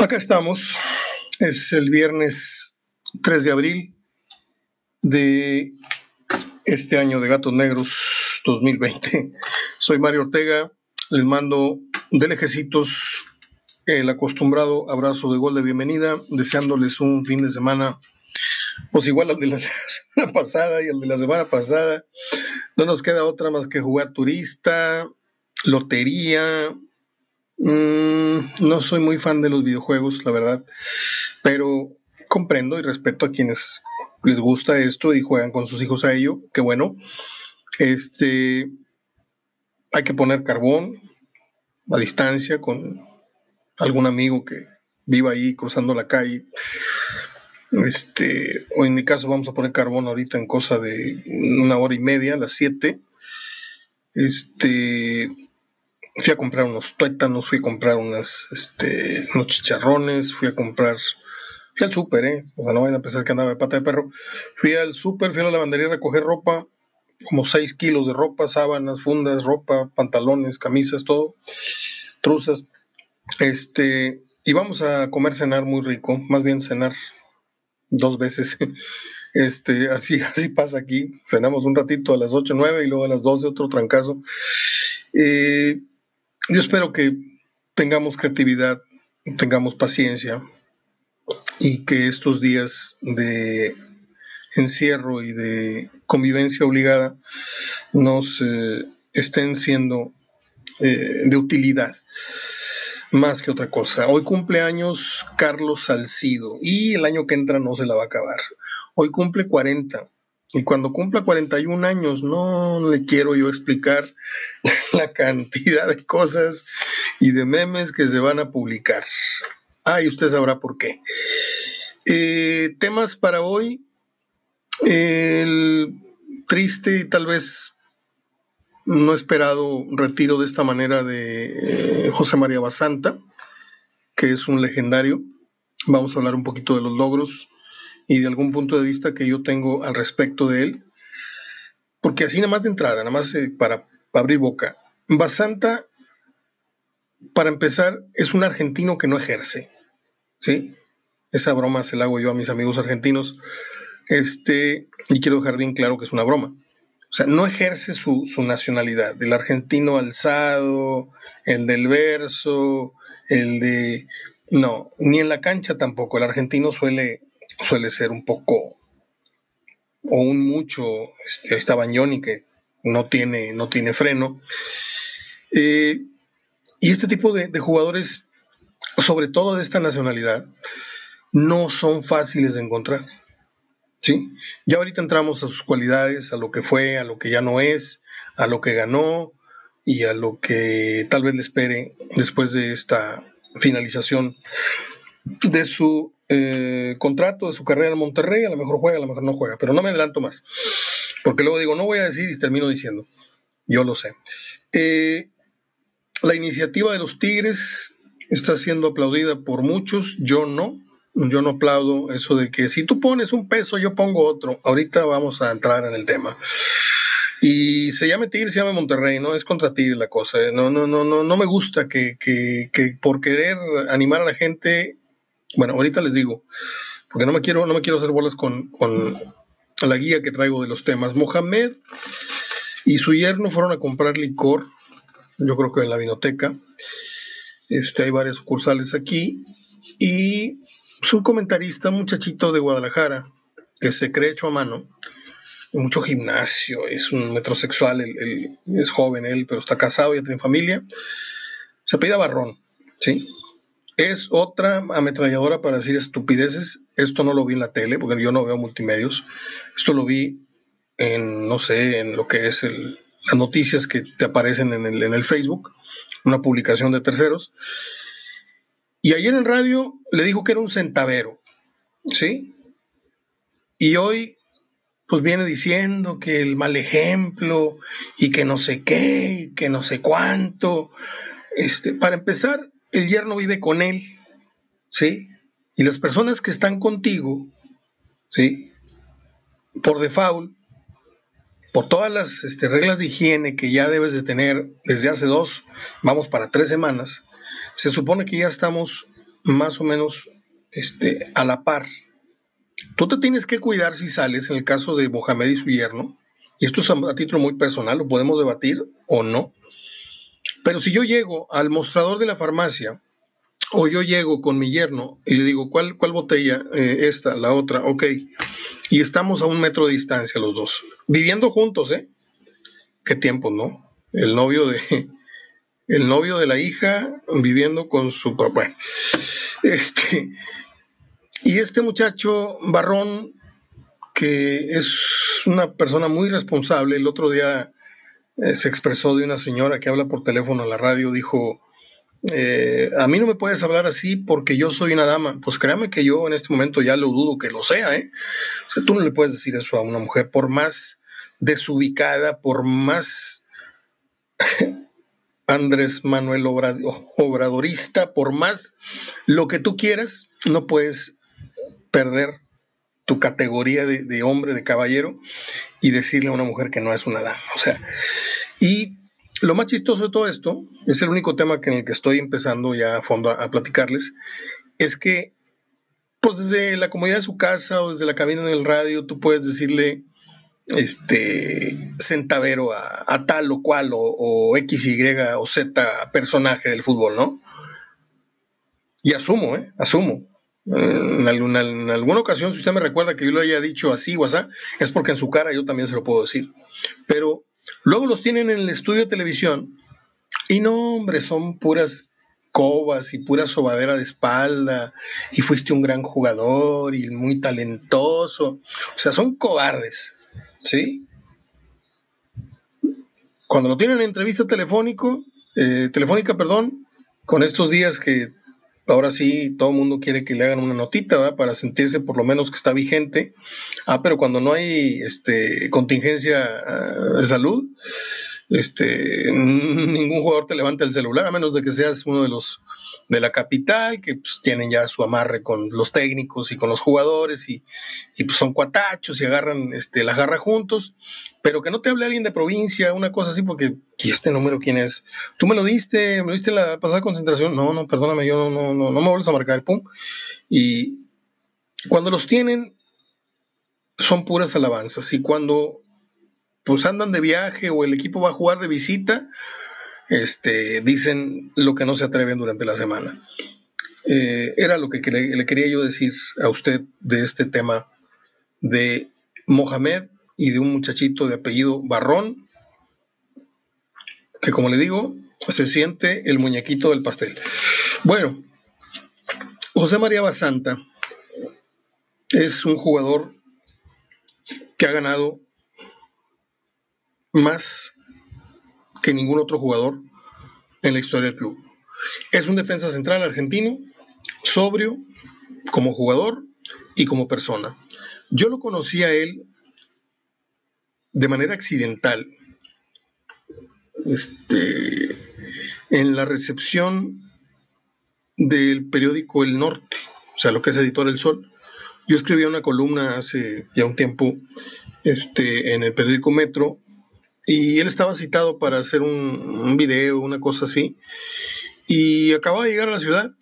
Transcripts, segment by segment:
Acá estamos. Es el viernes 3 de abril de este año de Gatos Negros 2020. Soy Mario Ortega. Les mando de lejecitos el acostumbrado abrazo de gol de bienvenida, deseándoles un fin de semana, pues igual al de la semana pasada y al de la semana pasada. No nos queda otra más que jugar turista, lotería, Mm, no soy muy fan de los videojuegos, la verdad, pero comprendo y respeto a quienes les gusta esto y juegan con sus hijos a ello, que bueno. Este, hay que poner carbón a distancia con algún amigo que viva ahí cruzando la calle. Este, o en mi caso vamos a poner carbón ahorita en cosa de una hora y media, a las 7. Este, fui a comprar unos tuétanos, fui a comprar unas, este, unos chicharrones, fui a comprar, fui al súper, ¿eh? O sea, no vayan a pensar que andaba de pata de perro. Fui al súper, fui a la lavandería a recoger ropa, como 6 kilos de ropa, sábanas, fundas, ropa, pantalones, camisas, todo, truzas. Este, y vamos a comer cenar muy rico, más bien cenar dos veces. Este, así, así pasa aquí. Cenamos un ratito a las 8, 9 y luego a las 12 otro trancazo. Eh, yo espero que tengamos creatividad, tengamos paciencia y que estos días de encierro y de convivencia obligada nos eh, estén siendo eh, de utilidad más que otra cosa. Hoy cumple años Carlos Salcido y el año que entra no se la va a acabar. Hoy cumple 40. Y cuando cumpla 41 años, no le quiero yo explicar la cantidad de cosas y de memes que se van a publicar. Ah, y usted sabrá por qué. Eh, temas para hoy. El triste y tal vez no esperado retiro de esta manera de eh, José María Basanta, que es un legendario. Vamos a hablar un poquito de los logros y de algún punto de vista que yo tengo al respecto de él. Porque así nada más de entrada, nada más eh, para, abrir boca. Basanta, para empezar, es un argentino que no ejerce. ¿Sí? Esa broma se la hago yo a mis amigos argentinos. Este, y quiero dejar bien claro que es una broma. O sea, no ejerce su, su nacionalidad. El argentino alzado, el del verso, el de... No, ni en la cancha tampoco. El argentino suele suele ser un poco o un mucho, este, está Bañoni que no tiene, no tiene freno. Eh, y este tipo de, jugadores, sobre todo de esta nacionalidad, no son fáciles de encontrar. ¿sí? Ya ahorita entramos a sus cualidades, a lo que fue, a lo que ya no es, a lo que ganó y a lo que tal vez le espere después de esta finalización de su eh, contrato de su carrera en Monterrey, a lo mejor juega, a lo mejor no juega, pero no me adelanto más, porque luego digo, no voy a decir y termino diciendo, yo lo sé. Eh, la iniciativa de los Tigres está siendo aplaudida por muchos, yo no, yo no aplaudo eso de que si tú pones un peso, yo pongo otro. Ahorita vamos a entrar en el tema. Y se llame Tigres, se llama Monterrey, no es contra Tigres la cosa. ¿eh? No, no, no, no, no me gusta que, que, que por querer animar a la gente bueno, ahorita les digo, porque no me quiero, no me quiero hacer bolas con, la guía que traigo de los temas. Mohamed y su yerno fueron a comprar licor, yo creo que en la vinoteca. Este, hay varias sucursales aquí. Y es un comentarista, un muchachito de Guadalajara, que se cree hecho a mano, mucho gimnasio, es un metrosexual, es joven él, pero está casado, ya tiene familia. Se pide Barrón, ¿sí? Es otra ametralladora para decir estupideces. Esto no lo vi en la tele, porque yo no veo multimedios. Esto lo vi en, no sé, en lo que es las noticias que te aparecen en el, en el Facebook, una publicación de terceros. Y ayer en radio le dijo que era un centavero, ¿sí? Y hoy, pues viene diciendo que el mal ejemplo y que no sé qué, y que no sé cuánto. Este, para empezar, el yerno vive con él, ¿sí? Y las personas que están contigo, ¿sí? Por default, por todas las este, reglas de higiene que ya debes de tener desde hace dos, vamos para tres semanas, se supone que ya estamos más o menos este, a la par. Tú te tienes que cuidar si sales, en el caso de Mohamed y su yerno, y esto es a, título muy personal, lo podemos debatir o no, pero si yo llego al mostrador de la farmacia o yo llego con mi yerno y le digo, ¿cuál, cuál botella? Eh, esta, la otra, ok. Y estamos a un metro de distancia los dos, viviendo juntos, ¿eh? Qué tiempo, ¿no? El novio de, el novio de la hija viviendo con su papá. Este, y este muchacho Barrón, que es una persona muy responsable, el otro día eh, se expresó de una señora que habla por teléfono a la radio, dijo, eh, a mí no me puedes hablar así porque yo soy una dama. Pues créame que yo en este momento ya lo dudo que lo sea, ¿eh? O sea, tú no le puedes decir eso a una mujer, por más desubicada, por más Andrés Manuel Obradorista, por más lo que tú quieras, no puedes perder tu categoría de, hombre, de caballero, y decirle a una mujer que no es una dama. O sea, y lo más chistoso de todo esto, es el único tema en el que estoy empezando ya a fondo a, platicarles, es que pues desde la comodidad de su casa o desde la cabina del radio, tú puedes decirle este centavero a, tal o cual o, X, Y o Z personaje del fútbol, ¿no? Y asumo, ¿eh? Asumo. En alguna, ocasión, si usted me recuerda que yo lo haya dicho así o así, es porque en su cara yo también se lo puedo decir. Pero Luego los tienen en el estudio de televisión y no, hombre, son puras cobas y pura sobadera de espalda y fuiste un gran jugador y muy talentoso. O sea, son cobardes, ¿sí? Cuando lo tienen en entrevista telefónico, eh, telefónica, perdón, con estos días que ahora sí todo el mundo quiere que le hagan una notita para sentirse por lo menos que está vigente. Ah, pero cuando no hay este, contingencia ah, de salud, este, ningún jugador te levanta el celular, a menos de que seas uno de los de la capital, que pues, tienen ya su amarre con los técnicos y con los jugadores, y, pues, son cuatachos y agarran este, la jarra juntos, pero que no te hable alguien de provincia, una cosa así, porque ¿y este número quién es? ¿Tú me lo diste? ¿Me lo diste la pasada concentración? No, no, perdóname, yo no, no, no, no me vuelves a marcar, pum. Y cuando los tienen, son puras alabanzas, y cuando pues andan de viaje o el equipo va a jugar de visita, este, dicen lo que no se atreven durante la semana. Eh, era lo que le, quería yo decir a usted de este tema de Mohamed y de un muchachito de apellido Barrón, que como le digo, se siente el muñequito del pastel. Bueno, José María Basanta es un jugador que ha ganado más que ningún otro jugador en la historia del club. Es un defensa central argentino, sobrio como jugador y como persona. Yo lo conocí a él de manera accidental este, en la recepción del periódico El Norte, o sea, lo que es Editor El Sol. Yo escribía una columna hace ya un tiempo este, en el periódico Metro y él estaba citado para hacer un, video, una cosa así. Y acababa de llegar a la ciudad.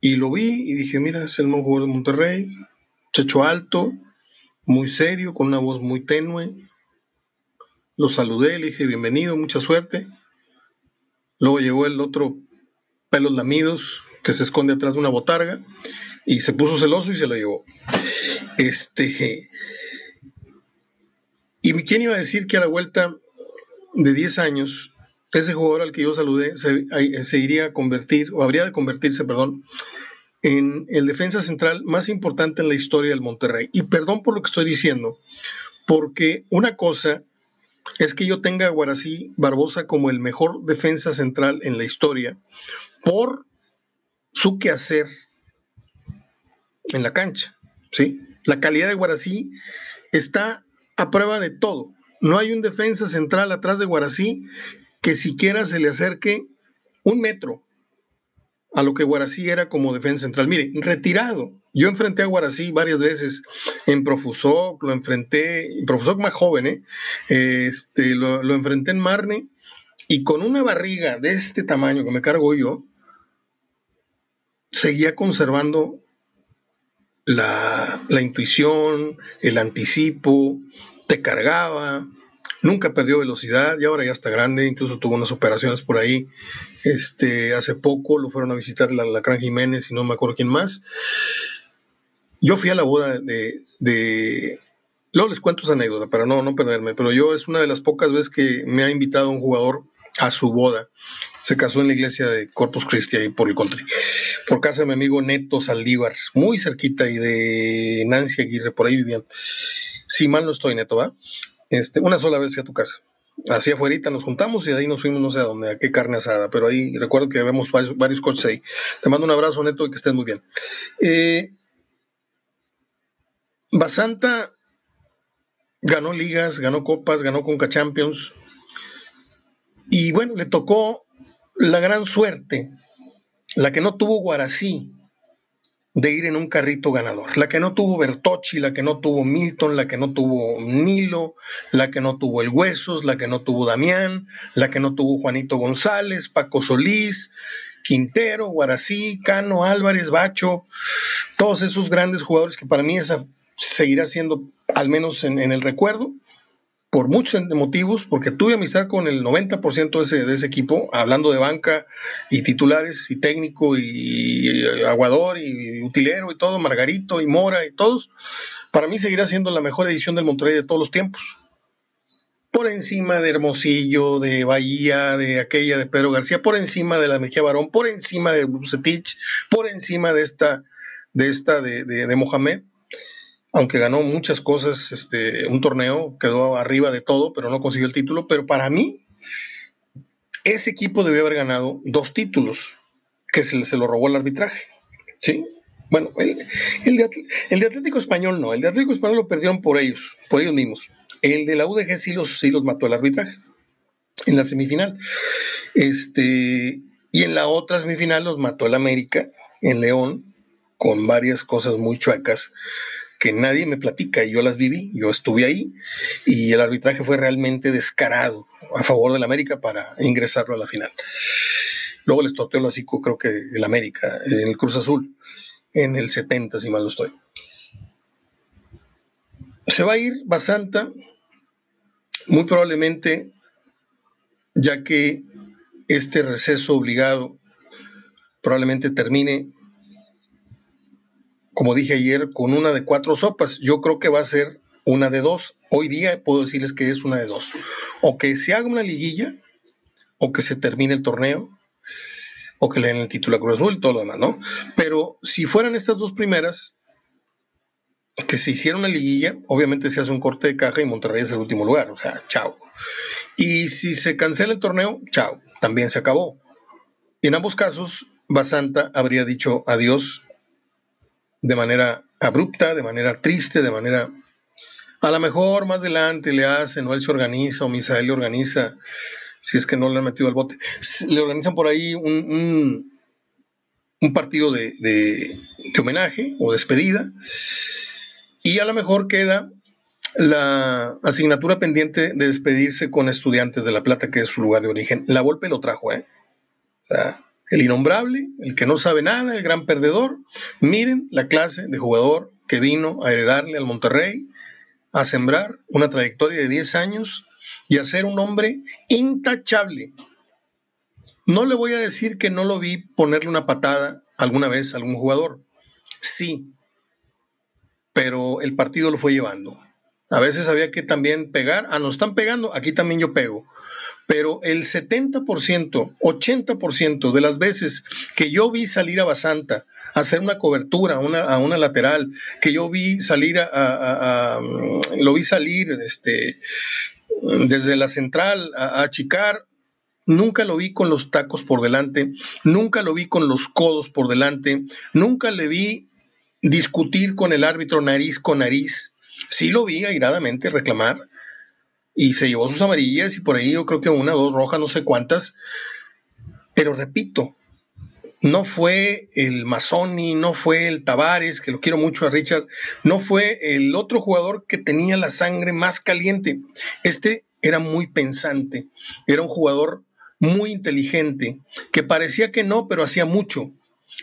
Y lo vi y dije, mira, es el nuevo jugador de Monterrey. Checho alto, muy serio, con una voz muy tenue. Lo saludé, le dije, bienvenido, mucha suerte. Luego llegó el otro pelos lamidos que se esconde atrás de una botarga y se puso celoso y se lo llevó. Este, ¿Y quién iba a decir que a la vuelta de 10 años, ese jugador al que yo saludé se, iría a convertir, o habría de convertirse, perdón, en el defensa central más importante en la historia del Monterrey? Y perdón por lo que estoy diciendo, porque una cosa es que yo tenga a Guarací Barbosa como el mejor defensa central en la historia por su quehacer en la cancha, ¿sí? La calidad de Guarací está a prueba de todo. No hay un defensa central atrás de Guarací que siquiera se le acerque un metro a lo que Guarací era como defensa central. Mire, retirado. Yo enfrenté a Guarací varias veces en Profusoc, lo enfrenté, en Profusoc más joven, ¿eh? este, lo, lo enfrenté en Marne y con una barriga de este tamaño que me cargo yo, seguía conservando la, la intuición, el anticipo, te cargaba, nunca perdió velocidad y ahora ya está grande, incluso tuvo unas operaciones por ahí. Este, hace poco lo fueron a visitar la Lacrán Jiménez y no me acuerdo quién más. Yo fui a la boda de, de luego les cuento esa anécdota para no, no perderme, pero yo es una de las pocas veces que me ha invitado un jugador a su boda. Se casó en la iglesia de Corpus Christi ahí por el country, por casa de mi amigo Neto Saldívar, muy cerquita y de Nancy Aguirre, por ahí vivían. Si mal no estoy, Neto, ¿va? Este, una sola vez fui a tu casa. Así afuera nos juntamos y de ahí nos fuimos no sé a dónde, a qué carne asada, pero ahí recuerdo que vemos varios, varios coches ahí. Te mando un abrazo, Neto, y que estés muy bien. Eh, Basanta ganó ligas, ganó copas, ganó Conca Champions. Y bueno, le tocó la gran suerte, la que no tuvo Guarací, de ir en un carrito ganador. La que no tuvo Bertocci, la que no tuvo Milton, la que no tuvo Nilo, la que no tuvo El Huesos, la que no tuvo Damián, la que no tuvo Juanito González, Paco Solís, Quintero, Guarací, Cano, Álvarez, Bacho, todos esos grandes jugadores que para mí esa seguirá siendo, al menos en, el recuerdo, por muchos motivos, porque tuve amistad con el 90% de ese, de ese equipo, hablando de banca y titulares y técnico y, aguador y utilero y todo, Margarito y Mora y todos, para mí seguirá siendo la mejor edición del Monterrey de todos los tiempos. Por encima de Hermosillo, de Bahía, de aquella de Pedro García, por encima de la Mejía Barón, por encima de Bucetich, por encima de esta de esta de, de Mohamed, aunque ganó muchas cosas, este, un torneo, quedó arriba de todo, pero no consiguió el título. Pero para mí, ese equipo debió haber ganado dos títulos, que se, se lo robó el arbitraje. ¿sí? Bueno, el, de, Atlético Español no, el de Atlético Español lo perdieron por ellos, por ellos mismos. El de la UDG sí los, sí los mató el arbitraje en la semifinal. Este, y en la otra semifinal los mató el América en León, con varias cosas muy chuecas que nadie me platica y yo las viví, yo estuve ahí y el arbitraje fue realmente descarado a favor del América para ingresarlo a la final. Luego les toteó el hocico, creo que el América, en el Cruz Azul, en el 70, si mal no estoy. Se va a ir Basanta, muy probablemente, ya que este receso obligado probablemente termine como dije ayer, con una de cuatro sopas. Yo creo que va a ser una de dos. Hoy día puedo decirles que es una de dos. O que se haga una liguilla, o que se termine el torneo, o que le den el título a Cruz Azul todo lo demás, ¿no? Pero si fueran estas dos primeras, que se hiciera una liguilla, obviamente se hace un corte de caja y Monterrey es el último lugar, o sea, chao. Y si se cancela el torneo, chao, también se acabó. En ambos casos, Basanta habría dicho adiós de manera abrupta, de manera triste, de manera... A lo mejor más adelante le hacen, o él se organiza, o Misael le organiza, si es que no le han metido al bote. Le organizan por ahí un, un, partido de, de, homenaje o despedida, y a lo mejor queda la asignatura pendiente de despedirse con estudiantes de La Plata, que es su lugar de origen. La Volpe lo trajo, ¿eh? El innombrable, el que no sabe nada, el gran perdedor. Miren la clase de jugador que vino a heredarle al Monterrey, a sembrar una trayectoria de 10 años y a ser un hombre intachable. No le voy a decir que no lo vi ponerle una patada alguna vez a algún jugador. Sí, pero el partido lo fue llevando. A veces había que también pegar. Ah, nos están pegando, aquí también yo pego pero el 70%, 80% de las veces que yo vi salir a Basanta a hacer una cobertura a una lateral, que yo vi salir a, lo vi salir este, desde la central a, achicar, nunca lo vi con los tacos por delante, nunca lo vi con los codos por delante, nunca le vi discutir con el árbitro nariz con nariz. Sí lo vi airadamente reclamar, y se llevó sus amarillas y por ahí yo creo que una, dos rojas, no sé cuántas. Pero repito, no fue el Mazzoni, no fue el Tavares, que lo quiero mucho a Richard, no fue el otro jugador que tenía la sangre más caliente. Este era muy pensante, era un jugador muy inteligente, que parecía que no, pero hacía mucho.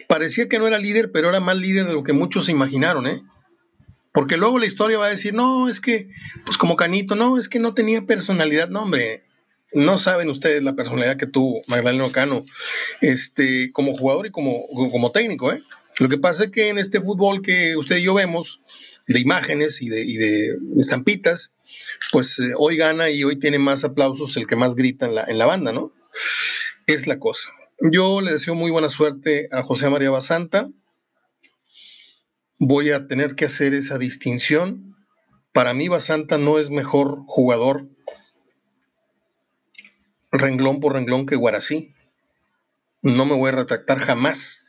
parecía que no era líder, pero era más líder de lo que muchos se imaginaron, ¿eh? Porque luego la historia va a decir, no, es que, pues como Canito, no, es que no tenía personalidad, no, hombre, no saben ustedes la personalidad que tuvo Magdaleno Cano, este, como jugador y como, como técnico, ¿eh? Lo que pasa es que en este fútbol que usted y yo vemos, de imágenes y de, y de estampitas, pues eh, hoy gana y hoy tiene más aplausos el que más grita en la, en la banda, ¿no? Es la cosa. Yo le deseo muy buena suerte a José María Basanta. Voy a tener que hacer esa distinción. Para mí Basanta no es mejor jugador renglón por renglón que Guarací. No me voy a retractar jamás.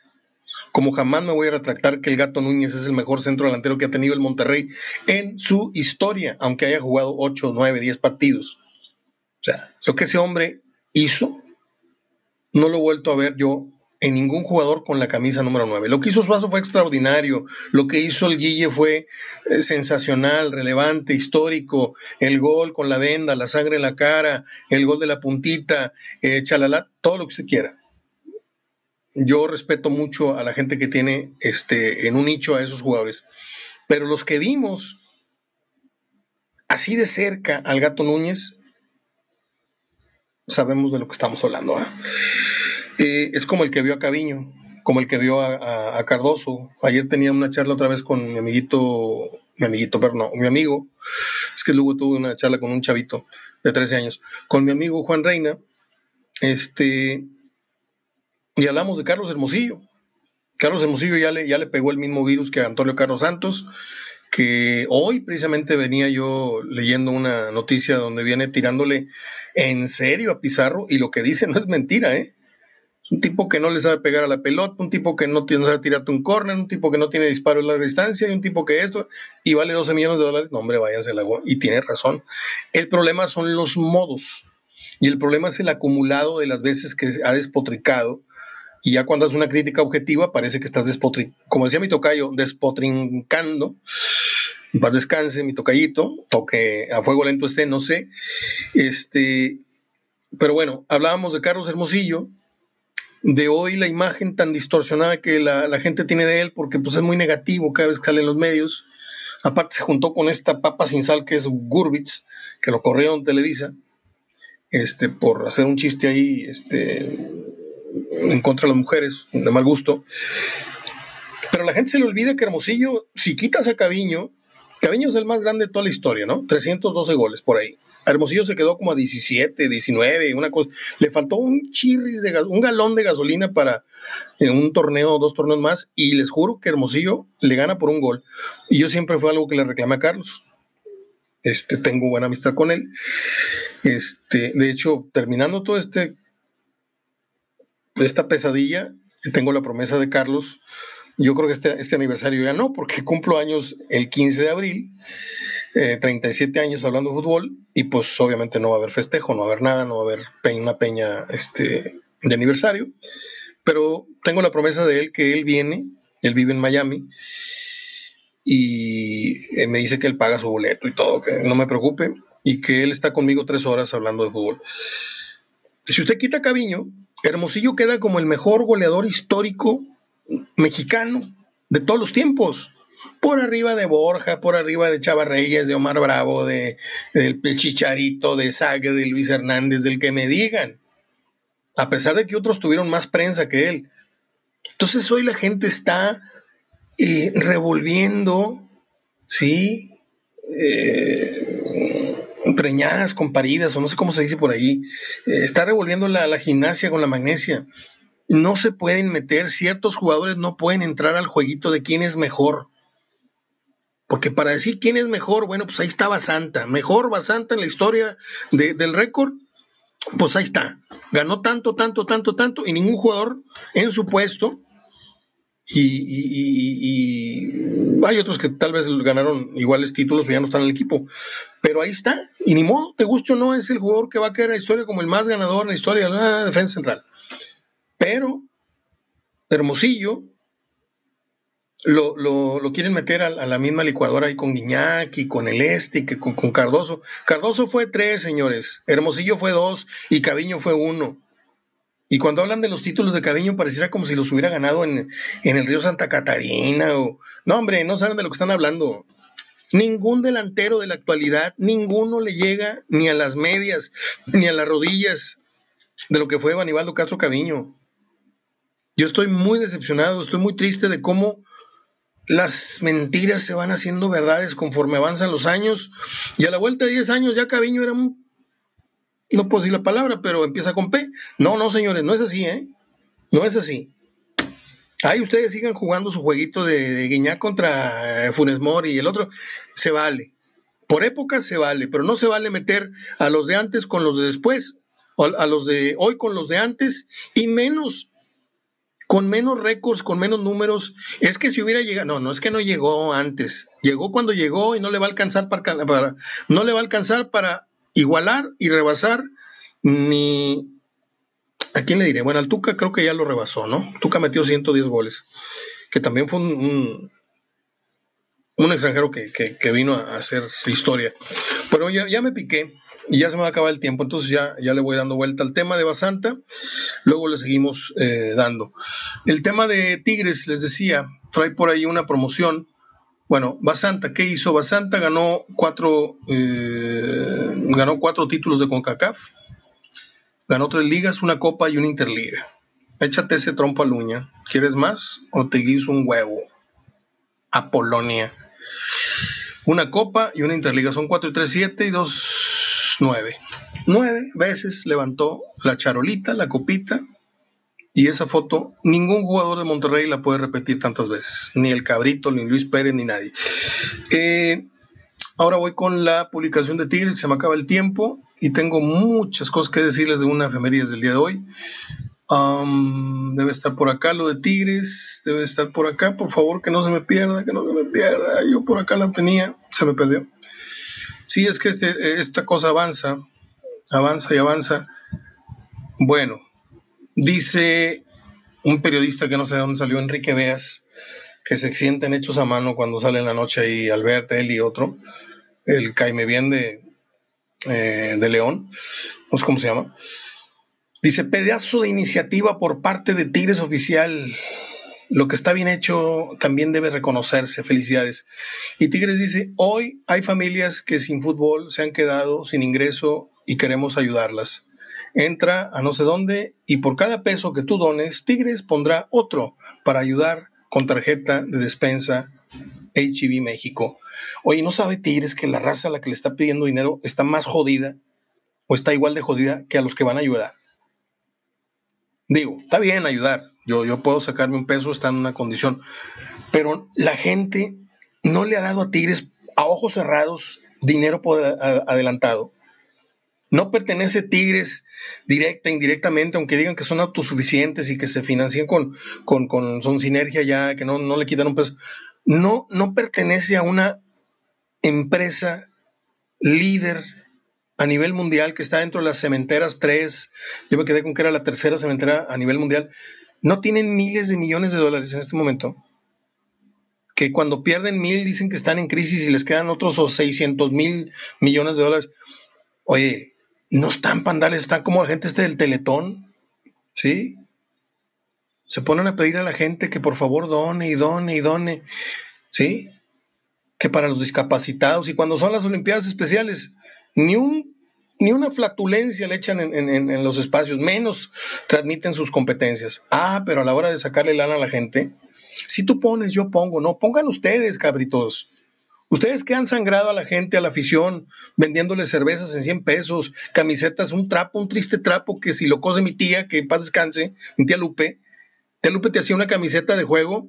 Como jamás me voy a retractar que el Gato Núñez es el mejor centro delantero que ha tenido el Monterrey en su historia, aunque haya jugado 8, 9, 10 partidos. O sea, lo que ese hombre hizo, no lo he vuelto a ver yo en ningún jugador con la camisa número 9. Lo que hizo Suazo fue extraordinario, lo que hizo el Guille fue eh, sensacional, relevante, histórico, el gol con la venda, la sangre en la cara, el gol de la puntita, eh, chalala, todo lo que usted quiera yo respeto mucho a la gente que tiene este, en un nicho a esos jugadores, pero los que vimos así de cerca al gato Núñez, sabemos de lo que estamos hablando. ¿ah? Eh, es como el que vio a Caviño, como el que vio a, Cardoso. Ayer tenía una charla otra vez con mi amiguito, mi amiguito, pero mi amigo, es que luego tuve una charla con un chavito de 13 años, con mi amigo Juan Reina, este, y hablamos de Carlos Hermosillo. Carlos Hermosillo ya le, ya le pegó el mismo virus que Antonio Carlos Santos, que hoy precisamente venía yo leyendo una noticia donde viene tirándole en serio a Pizarro y lo que dice no es mentira, ¿eh? Un tipo que no le sabe pegar a la pelota, un tipo que no, tiene, sabe tirarte un córner, un tipo que no tiene disparo a larga distancia y un tipo que esto, y vale 12 millones de dólares. No, hombre, váyase la Y tiene razón. El problema son los modos. Y el problema es el acumulado de las veces que ha despotricado y ya cuando haces una crítica objetiva parece que estás despotrincando, como decía mi tocayo, despotrincando. Paz descanse, mi tocayito, toque a fuego lento esté, no sé. Este, pero bueno, hablábamos de Carlos Hermosillo, de hoy la imagen tan distorsionada que la, gente tiene de él, porque pues es muy negativo cada vez que sale en los medios. Aparte se juntó con esta papa sin sal que es Gurbitz, que lo corrieron en Televisa, este, por hacer un chiste ahí, este, en contra de las mujeres, de mal gusto. Pero la gente se le olvida que Hermosillo, si quitas a Caviño, Caviño es el más grande de toda la historia, ¿no? 312 goles por ahí. Hermosillo se quedó como a 17, 19, una cosa. Le faltó un chirris de un galón de gasolina para en un torneo, dos torneos más, y les juro que Hermosillo le gana por un gol. Y yo siempre fue algo que le reclamé a Carlos. Este, tengo buena amistad con él. Este, de hecho, terminando todo este esta pesadilla, tengo la promesa de Carlos, yo creo que este, este aniversario ya no, porque cumplo años el 15 de abril, 37 eh, años hablando de fútbol, y pues obviamente no va a haber festejo, no va a haber nada, no va a haber una peña este, de aniversario, pero tengo la promesa de él que él viene, él vive en Miami, y eh, me dice que él paga su boleto y todo, que no me preocupe, y que él está conmigo tres horas hablando de fútbol. Si usted quita Caviño, Hermosillo queda como el mejor goleador histórico mexicano de todos los tiempos. Por arriba de Borja, por arriba de Chava Reyes, de Omar Bravo, de, del Chicharito, de Sague, de Luis Hernández, del que me digan. A pesar de que otros tuvieron más prensa que él. Entonces hoy la gente está eh, revolviendo, ¿sí? Eh, preñadas con paridas, o no sé cómo se dice por ahí. Eh, está revolviendo la, la, gimnasia con la magnesia. No se pueden meter, ciertos jugadores no pueden entrar al jueguito de quién es mejor. Porque para decir quién es mejor, bueno, pues ahí está Basanta. Mejor Basanta en la historia del récord, pues ahí está. Ganó tanto, tanto, tanto, tanto, y ningún jugador en su puesto y, hay otros que tal vez ganaron iguales títulos, pero ya no están en el equipo. Pero ahí está, y ni modo, te guste o no, es el jugador que va a quedar en la historia como el más ganador en la historia de la defensa central. Pero Hermosillo lo, quieren meter a, la misma licuadora ahí con Guiñac y con el Este y que con, con Cardoso. Cardoso fue tres, señores. Hermosillo fue dos y Caviño fue uno. Y cuando hablan de los títulos de Caviño, pareciera como si los hubiera ganado en, en, el río Santa Catarina. O... No, hombre, no saben de lo que están hablando. Ningún delantero de la actualidad, ninguno le llega ni a las medias, ni a las rodillas de lo que fue Banibaldo Castro Caviño. Yo estoy muy decepcionado, estoy muy triste de cómo las mentiras se van haciendo verdades conforme avanzan los años. Y a la vuelta de 10 años ya Caviño era un... No puedo decir la palabra, pero empieza con P. No, no, señores, no es así, ¿eh? No es así. Ahí ustedes sigan jugando su jueguito de, de Guiñac contra Funes Mori y el otro. Se vale. Por época se vale, pero no se vale meter a los de antes con los de después, a los de hoy con los de antes, y menos con menos récords, con menos números. Es que si hubiera llegado, no, no es que no llegó antes, llegó cuando llegó y no le va a alcanzar para, no le va a alcanzar para igualar y rebasar ni ¿A quién le diré? Bueno, al Tuca creo que ya lo rebasó, ¿no? Tuca metió 110 goles, que también fue un, extranjero que, vino a hacer historia. Pero ya, ya me piqué y ya se me va a acabar el tiempo, entonces ya, ya le voy dando vuelta al tema de Basanta, luego le seguimos eh, dando. El tema de Tigres, les decía, trae por ahí una promoción. Bueno, Basanta, ¿qué hizo? Basanta ganó cuatro, eh, ganó cuatro títulos de CONCACAF, ganó tres ligas, una copa y una interliga. Échate ese trompo a luña. ¿Quieres más o te guiso un huevo? A Polonia. Una copa y una interliga. Son cuatro y tres, siete y dos nueve. Nueve veces levantó la charolita, la copita, y esa foto ningún jugador de Monterrey la puede repetir tantas veces, ni el Cabrito, ni Luis Pérez, ni nadie. Eh, ahora voy con la publicación de Tigres, se me acaba el tiempo y tengo muchas cosas que decirles de una efeméride del día de hoy. Debe estar por acá lo de Tigres, debe estar por acá, por favor, que no se me pierda, que no se me pierda. Yo por acá la tenía, se me perdió. Sí, es que este, esta cosa avanza, avanza y avanza. Bueno, dice un periodista que no sé de dónde salió, Enrique Veas, que se sienten hechos a mano cuando sale en la noche ahí Albert, él y otro, el Caime Bien de, eh, de León, no sé cómo se llama. Dice, pedazo de iniciativa por parte de Tigres Oficial lo que está bien hecho también debe reconocerse. Felicidades. Y Tigres dice, hoy hay familias que sin fútbol se han quedado sin ingreso y queremos ayudarlas. Entra a no sé dónde y por cada peso que tú dones, Tigres pondrá otro para ayudar con tarjeta de despensa HIV México. Oye, ¿no sabe Tigres que la raza a la que le está pidiendo dinero está más jodida o está igual de jodida que a los que van a ayudar? Digo, está bien ayudar, yo, yo puedo sacarme un peso, está en una condición. Pero la gente no le ha dado a Tigres a ojos cerrados dinero por adelantado. No pertenece Tigres directa, indirectamente, aunque digan que son autosuficientes y que se financian con, con, con son sinergia ya, que no, no le quitan un peso. No, no pertenece a una empresa líder a nivel mundial que está dentro de las cementeras 3. Yo me quedé con que era la tercera cementera a nivel mundial no tienen miles de millones de dólares en este momento, que cuando pierden mil dicen que están en crisis y les quedan otros o 600 mil millones de dólares. Oye, no están pandales, están como la gente este del teletón, ¿sí? Se ponen a pedir a la gente que por favor done y done y done, ¿sí? Que para los discapacitados y cuando son las Olimpiadas Especiales, ni un ni una flatulencia le echan en, los espacios, menos transmiten sus competencias. Ah, pero a la hora de sacarle lana a la gente, si tú pones, yo pongo, no, pongan ustedes, cabritos. Ustedes que han sangrado a la gente, a la afición, vendiéndole cervezas en 100 pesos, camisetas, un trapo, un triste trapo que si lo cose mi tía, que paz descanse, mi tía Lupe, tía Lupe te hacía una camiseta de juego,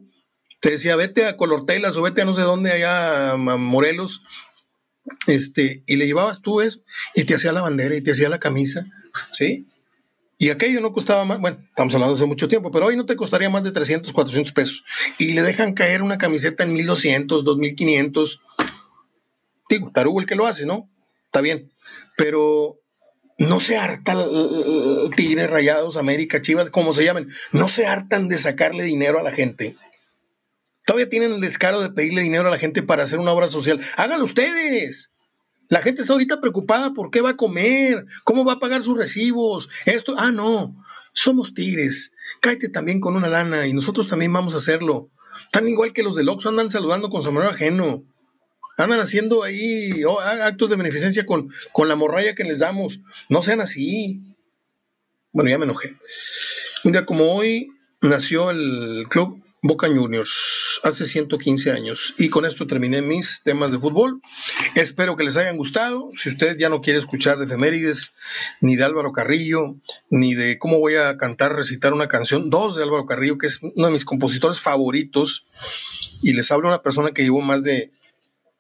te decía, vete a Colortelas o vete a no sé dónde, allá a Morelos, este, y le llevabas tú eso, y te hacía la bandera y te hacía la camisa, ¿sí? Y aquello no costaba más, bueno, estamos hablando hace mucho tiempo, pero hoy no te costaría más de 300, 400 pesos. Y le dejan caer una camiseta en 1200, 2500. Digo, tarugo el que lo hace, ¿no? Está bien. Pero no se harta Tigres, Rayados, América, Chivas, como se llamen, no se hartan de sacarle dinero a la gente. Todavía tienen el descaro de pedirle dinero a la gente para hacer una obra social. Háganlo ustedes. La gente está ahorita preocupada por qué va a comer, cómo va a pagar sus recibos. Esto, ah, no. somos tigres, cáete también con una lana y nosotros también vamos a hacerlo. Tan igual que los del Oxxo andan saludando con sombrero ajeno. Andan haciendo ahí oh, actos de beneficencia con, con la morralla que les damos. No sean así. Bueno, ya me enojé. Un día como hoy nació el club Boca Juniors hace 115 años. Y con esto terminé mis temas de fútbol. Espero que les hayan gustado. Si usted ya no quiere escuchar de efemérides, ni de Álvaro Carrillo, ni de cómo voy a cantar, recitar una canción, dos de Álvaro Carrillo, que es uno de mis compositores favoritos, y les hablo una persona que llevó más de,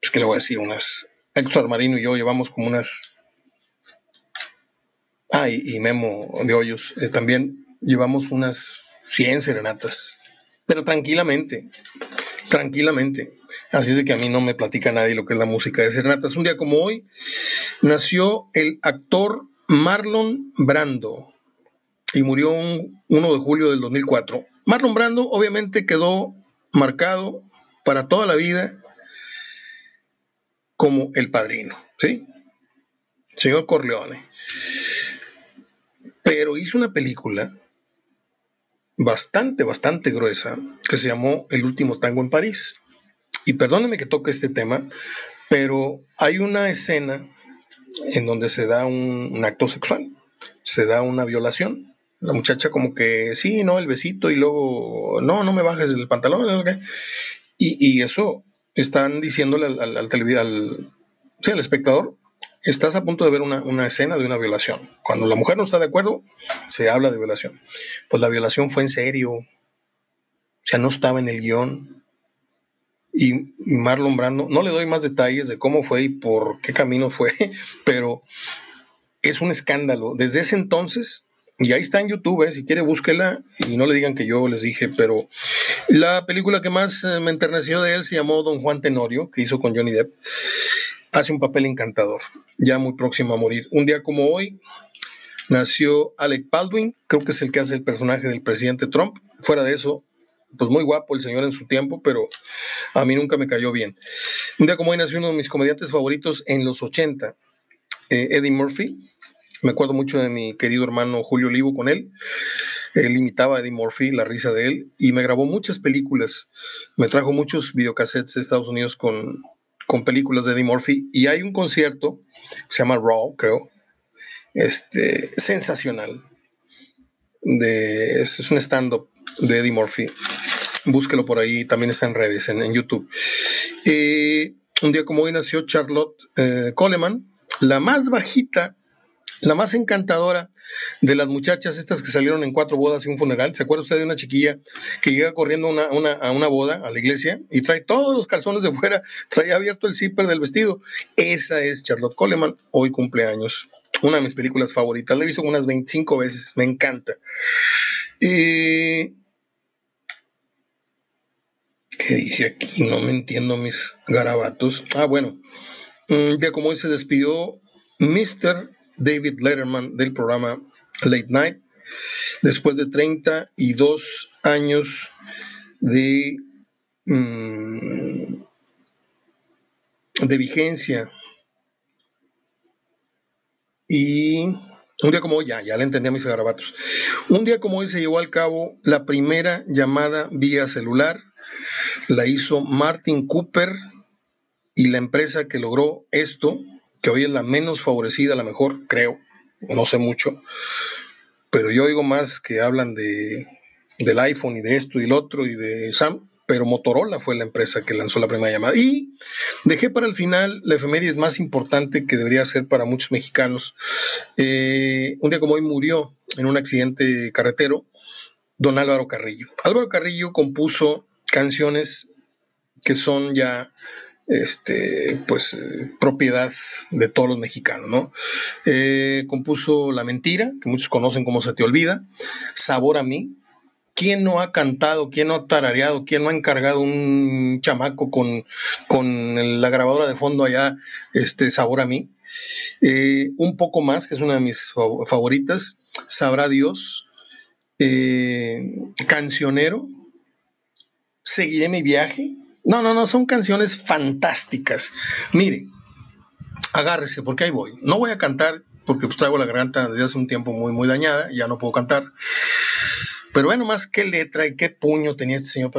pues que le voy a decir, unas, Héctor Marino y yo llevamos como unas, ah, y, Memo de Hoyos, eh, también llevamos unas 100 serenatas pero tranquilamente, tranquilamente. Así es de que a mí no me platica nadie lo que es la música de serenatas. Un día como hoy nació el actor Marlon Brando y murió un 1 de julio del 2004. Marlon Brando obviamente quedó marcado para toda la vida como el padrino, ¿sí? Señor Corleone. Pero hizo una película bastante, bastante gruesa que se llamó El último tango en París. Y perdónenme que toque este tema, pero hay una escena en donde se da un, acto sexual, se da una violación. La muchacha como que, sí, no, el besito y luego, no, no me bajes el pantalón. Y, eso están diciéndole al, al, al, al, sí, al espectador, estás a punto de ver una, escena de una violación. Cuando la mujer no está de acuerdo, se habla de violación. Pues la violación fue en serio, o sea, no estaba en el guion. Y Marlon Brando, no le doy más detalles de cómo fue y por qué camino fue, pero es un escándalo. Desde ese entonces, y ahí está en YouTube, ¿eh? si quiere búsquela y no le digan que yo les dije, pero la película que más eh, me enterneció de él se llamó Don Juan Tenorio, que hizo con Johnny Depp hace un papel encantador, ya muy próximo a morir. Un día como hoy nació Alec Baldwin, creo que es el que hace el personaje del presidente Trump. Fuera de eso, pues muy guapo el señor en su tiempo, pero a mí nunca me cayó bien. Un día como hoy nació uno de mis comediantes favoritos en los 80, eh, Eddie Murphy. Me acuerdo mucho de mi querido hermano Julio Olivo con él. Él imitaba a Eddie Murphy, la risa de él, y me grabó muchas películas. Me trajo muchos videocassettes de Estados Unidos con, con películas de Eddie Murphy y hay un concierto se llama Raw, creo, este, sensacional. De, es un stand-up de Eddie Murphy. Búsquelo por ahí, también está en redes, en, YouTube. Eh, un día como hoy nació Charlotte eh, Coleman, la más bajita la más encantadora de las muchachas estas que salieron en cuatro bodas y un funeral. ¿Se acuerda usted de una chiquilla que llega corriendo a una boda, a la iglesia, y trae todos los calzones de fuera, trae abierto el zipper del vestido? Esa es Charlotte Coleman, hoy cumpleaños. Una de mis películas favoritas, la he visto unas 25 veces, me encanta. ¿Qué dice aquí? No me entiendo mis garabatos. Ah, bueno, ya como hoy se despidió Mr. David Letterman del programa Late Night, después de 32 años mm, de vigencia. Y un día como hoy, ya, ya le entendí a mis garabatos. Un día como hoy se llevó al cabo la primera llamada vía celular. La hizo Martin Cooper y la empresa que logró esto que hoy es la menos favorecida, la mejor, creo, no sé mucho, pero yo oigo más que hablan de, del iPhone y de esto y el otro y de Sam, pero Motorola fue la empresa que lanzó la primera llamada. Y dejé para el final la efeméride más importante que debería ser para muchos mexicanos. Eh, un día como hoy murió en un accidente carretero don Álvaro Carrillo. Álvaro Carrillo compuso canciones que son ya este, pues, eh, propiedad de todos los mexicanos, ¿no? Eh, compuso La Mentira, que muchos conocen como Se Te Olvida, Sabor a mí. ¿Quién no ha cantado, quién no ha tarareado, quién no ha encargado un chamaco con, con la grabadora de fondo allá, este, Sabor a mí? Eh, un poco más, que es una de mis favoritas, Sabrá Dios, Cancionero, Seguiré mi viaje, no, no, no, son canciones fantásticas. Mire, agárrese, porque ahí voy. No voy a cantar porque pues, traigo la garganta desde hace un tiempo muy, muy dañada, ya no puedo cantar. Pero bueno, más qué letra y qué puño tenía este señor